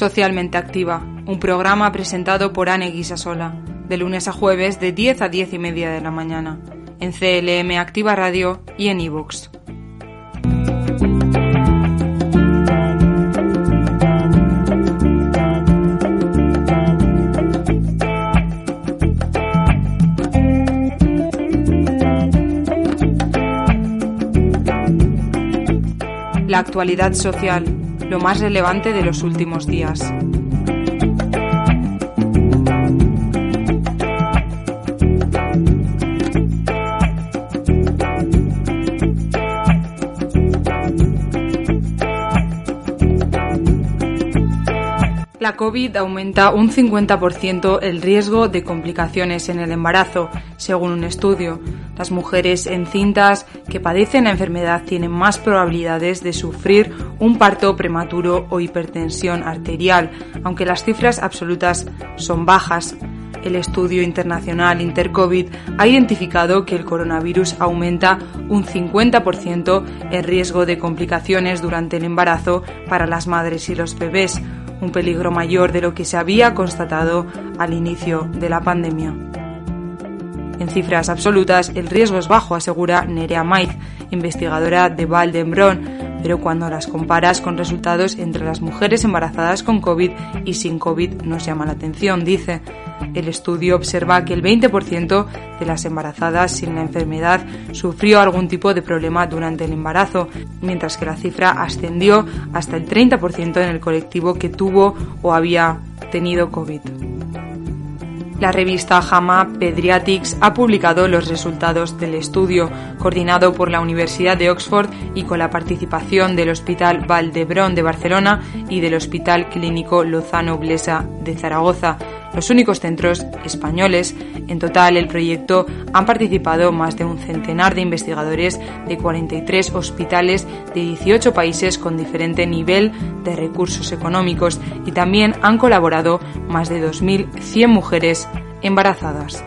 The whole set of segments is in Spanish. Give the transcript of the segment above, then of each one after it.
Socialmente Activa, un programa presentado por Anne Guisasola, de lunes a jueves de 10 a 10 y media de la mañana, en CLM Activa Radio y en iVoox. La actualidad social, lo más relevante de los últimos días. La COVID aumenta un 50% el riesgo de complicaciones en el embarazo, según un estudio. Las mujeres encintas que padecen la enfermedad tienen más probabilidades de sufrir un parto prematuro o hipertensión arterial, aunque las cifras absolutas son bajas. El estudio internacional Intercovid ha identificado que el coronavirus aumenta un 50% el riesgo de complicaciones durante el embarazo para las madres y los bebés, un peligro mayor de lo que se había constatado al inicio de la pandemia. En cifras absolutas, el riesgo es bajo, asegura Nerea Maiz, investigadora de Valdembrón, pero cuando las comparas con resultados entre las mujeres embarazadas con COVID y sin COVID nos llama la atención, dice. El estudio observa que el 20% de las embarazadas sin la enfermedad sufrió algún tipo de problema durante el embarazo, mientras que la cifra ascendió hasta el 30% en el colectivo que tuvo o había tenido COVID. La revista JAMA Pediatrics ha publicado los resultados del estudio, coordinado por la Universidad de Oxford y con la participación del Hospital Valdebrón de Barcelona y del Hospital Clínico Lozano Blesa de Zaragoza, los únicos centros españoles. En total, el proyecto han participado más de un centenar de investigadores de 43 hospitales de 18 países con diferente nivel de recursos económicos y también han colaborado más de 2.100 mujeres embarazadas.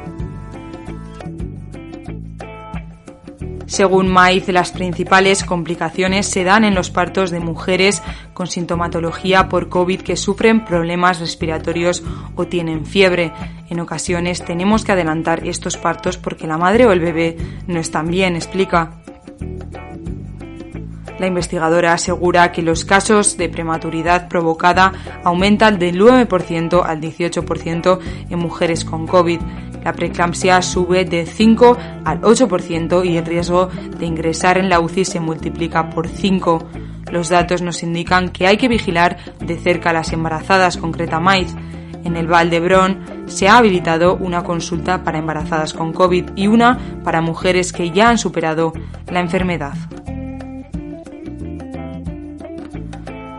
Según Maiz, las principales complicaciones se dan en los partos de mujeres con sintomatología por COVID que sufren problemas respiratorios o tienen fiebre. En ocasiones tenemos que adelantar estos partos porque la madre o el bebé no están bien, explica. La investigadora asegura que los casos de prematuridad provocada aumentan del 9% al 18% en mujeres con COVID. La preeclampsia sube de 5 al 8% y el riesgo de ingresar en la UCI se multiplica por 5. Los datos nos indican que hay que vigilar de cerca a las embarazadas, concreta Mais. En el Valdebrón se ha habilitado una consulta para embarazadas con COVID y una para mujeres que ya han superado la enfermedad.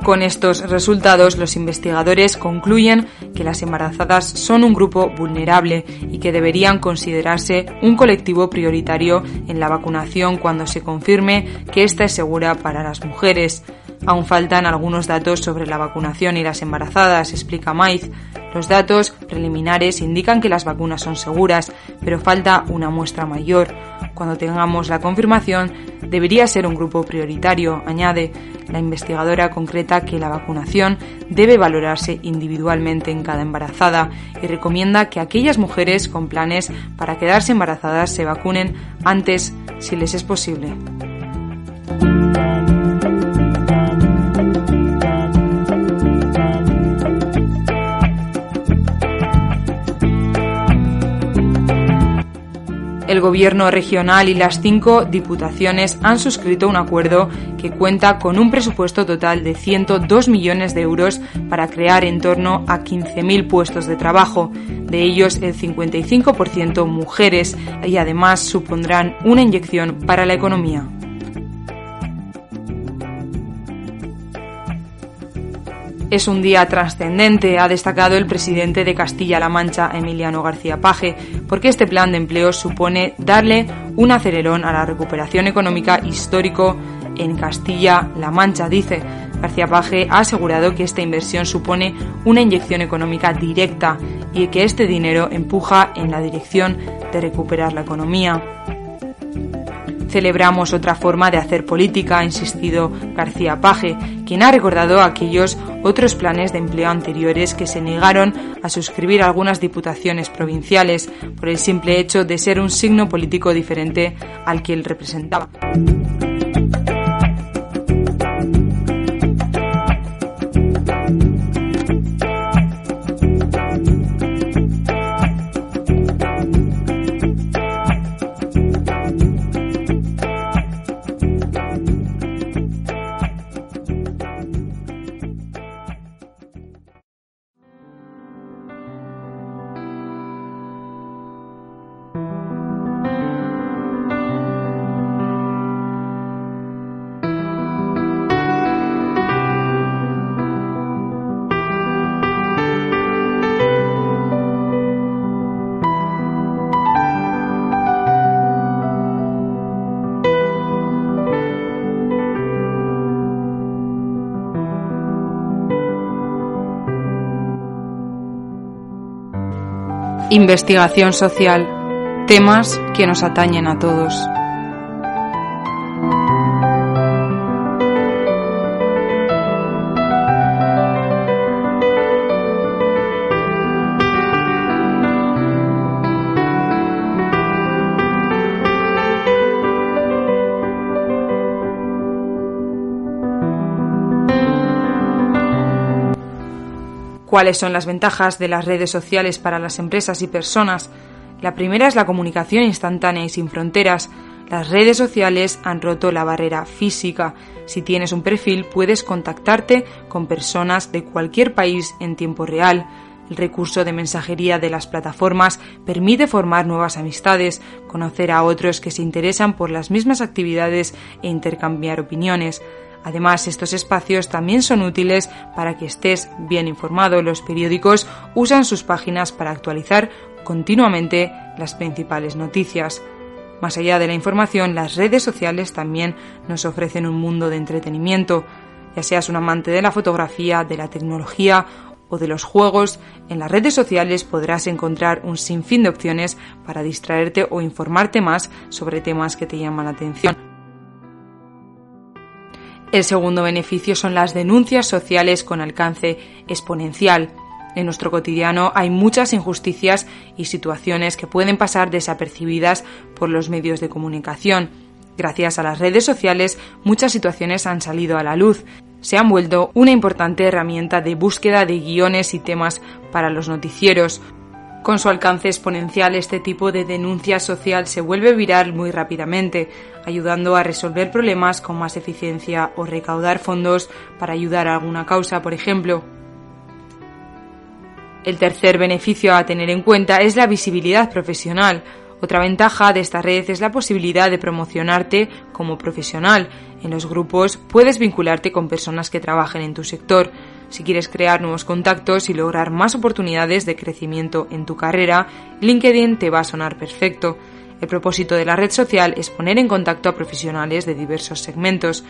Con estos resultados, los investigadores concluyen que las embarazadas son un grupo vulnerable y que deberían considerarse un colectivo prioritario en la vacunación cuando se confirme que esta es segura para las mujeres. Aún faltan algunos datos sobre la vacunación y las embarazadas, explica Maiz. Los datos preliminares indican que las vacunas son seguras, pero falta una muestra mayor. Cuando tengamos la confirmación, debería ser un grupo prioritario, añade. La investigadora concreta que la vacunación debe valorarse individualmente en cada embarazada y recomienda que aquellas mujeres con planes para quedarse embarazadas se vacunen antes si les es posible. El Gobierno regional y las cinco diputaciones han suscrito un acuerdo que cuenta con un presupuesto total de 102 millones de euros para crear en torno a 15.000 puestos de trabajo, de ellos el 55% mujeres, y además supondrán una inyección para la economía. Es un día trascendente, ha destacado el presidente de Castilla-La Mancha, Emiliano García Paje, porque este plan de empleo supone darle un acelerón a la recuperación económica histórico en Castilla-La Mancha, dice. García Paje ha asegurado que esta inversión supone una inyección económica directa y que este dinero empuja en la dirección de recuperar la economía. Celebramos otra forma de hacer política, ha insistido García Paje, quien ha recordado aquellos otros planes de empleo anteriores que se negaron a suscribir algunas diputaciones provinciales por el simple hecho de ser un signo político diferente al que él representaba. Investigación social. Temas que nos atañen a todos. ¿Cuáles son las ventajas de las redes sociales para las empresas y personas? La primera es la comunicación instantánea y sin fronteras. Las redes sociales han roto la barrera física. Si tienes un perfil puedes contactarte con personas de cualquier país en tiempo real. El recurso de mensajería de las plataformas permite formar nuevas amistades, conocer a otros que se interesan por las mismas actividades e intercambiar opiniones. Además, estos espacios también son útiles para que estés bien informado. Los periódicos usan sus páginas para actualizar continuamente las principales noticias. Más allá de la información, las redes sociales también nos ofrecen un mundo de entretenimiento. Ya seas un amante de la fotografía, de la tecnología o de los juegos, en las redes sociales podrás encontrar un sinfín de opciones para distraerte o informarte más sobre temas que te llaman la atención. El segundo beneficio son las denuncias sociales con alcance exponencial. En nuestro cotidiano hay muchas injusticias y situaciones que pueden pasar desapercibidas por los medios de comunicación. Gracias a las redes sociales, muchas situaciones han salido a la luz. Se han vuelto una importante herramienta de búsqueda de guiones y temas para los noticieros. Con su alcance exponencial, este tipo de denuncia social se vuelve viral muy rápidamente, ayudando a resolver problemas con más eficiencia o recaudar fondos para ayudar a alguna causa, por ejemplo. El tercer beneficio a tener en cuenta es la visibilidad profesional. Otra ventaja de esta red es la posibilidad de promocionarte como profesional. En los grupos puedes vincularte con personas que trabajen en tu sector. Si quieres crear nuevos contactos y lograr más oportunidades de crecimiento en tu carrera, LinkedIn te va a sonar perfecto. El propósito de la red social es poner en contacto a profesionales de diversos segmentos.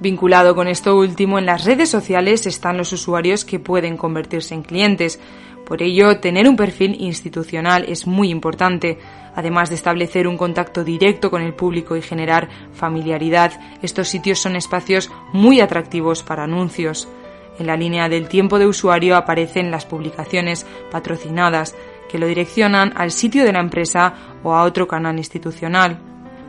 Vinculado con esto último, en las redes sociales están los usuarios que pueden convertirse en clientes. Por ello, tener un perfil institucional es muy importante. Además de establecer un contacto directo con el público y generar familiaridad, estos sitios son espacios muy atractivos para anuncios. En la línea del tiempo de usuario aparecen las publicaciones patrocinadas que lo direccionan al sitio de la empresa o a otro canal institucional.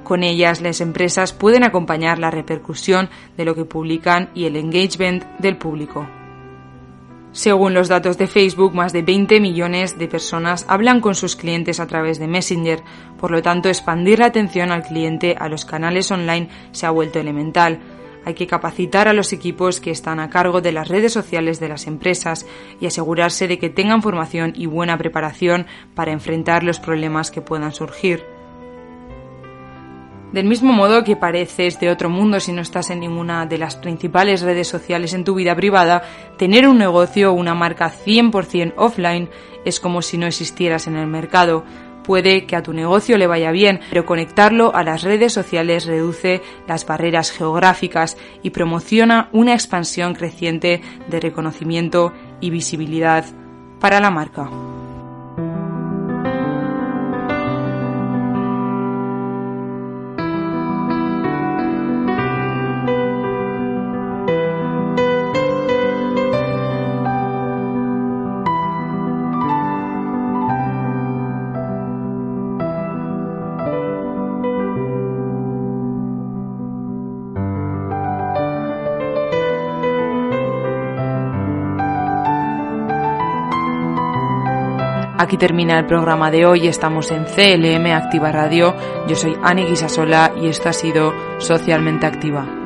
Con ellas, las empresas pueden acompañar la repercusión de lo que publican y el engagement del público. Según los datos de Facebook, más de 20 millones de personas hablan con sus clientes a través de Messenger, por lo tanto expandir la atención al cliente a los canales online se ha vuelto elemental. Hay que capacitar a los equipos que están a cargo de las redes sociales de las empresas y asegurarse de que tengan formación y buena preparación para enfrentar los problemas que puedan surgir. Del mismo modo que pareces de otro mundo si no estás en ninguna de las principales redes sociales en tu vida privada, tener un negocio o una marca 100% offline es como si no existieras en el mercado. Puede que a tu negocio le vaya bien, pero conectarlo a las redes sociales reduce las barreras geográficas y promociona una expansión creciente de reconocimiento y visibilidad para la marca. Aquí termina el programa de hoy. Estamos en CLM Activa Radio. Yo soy Ani Guisasola y esto ha sido Socialmente Activa.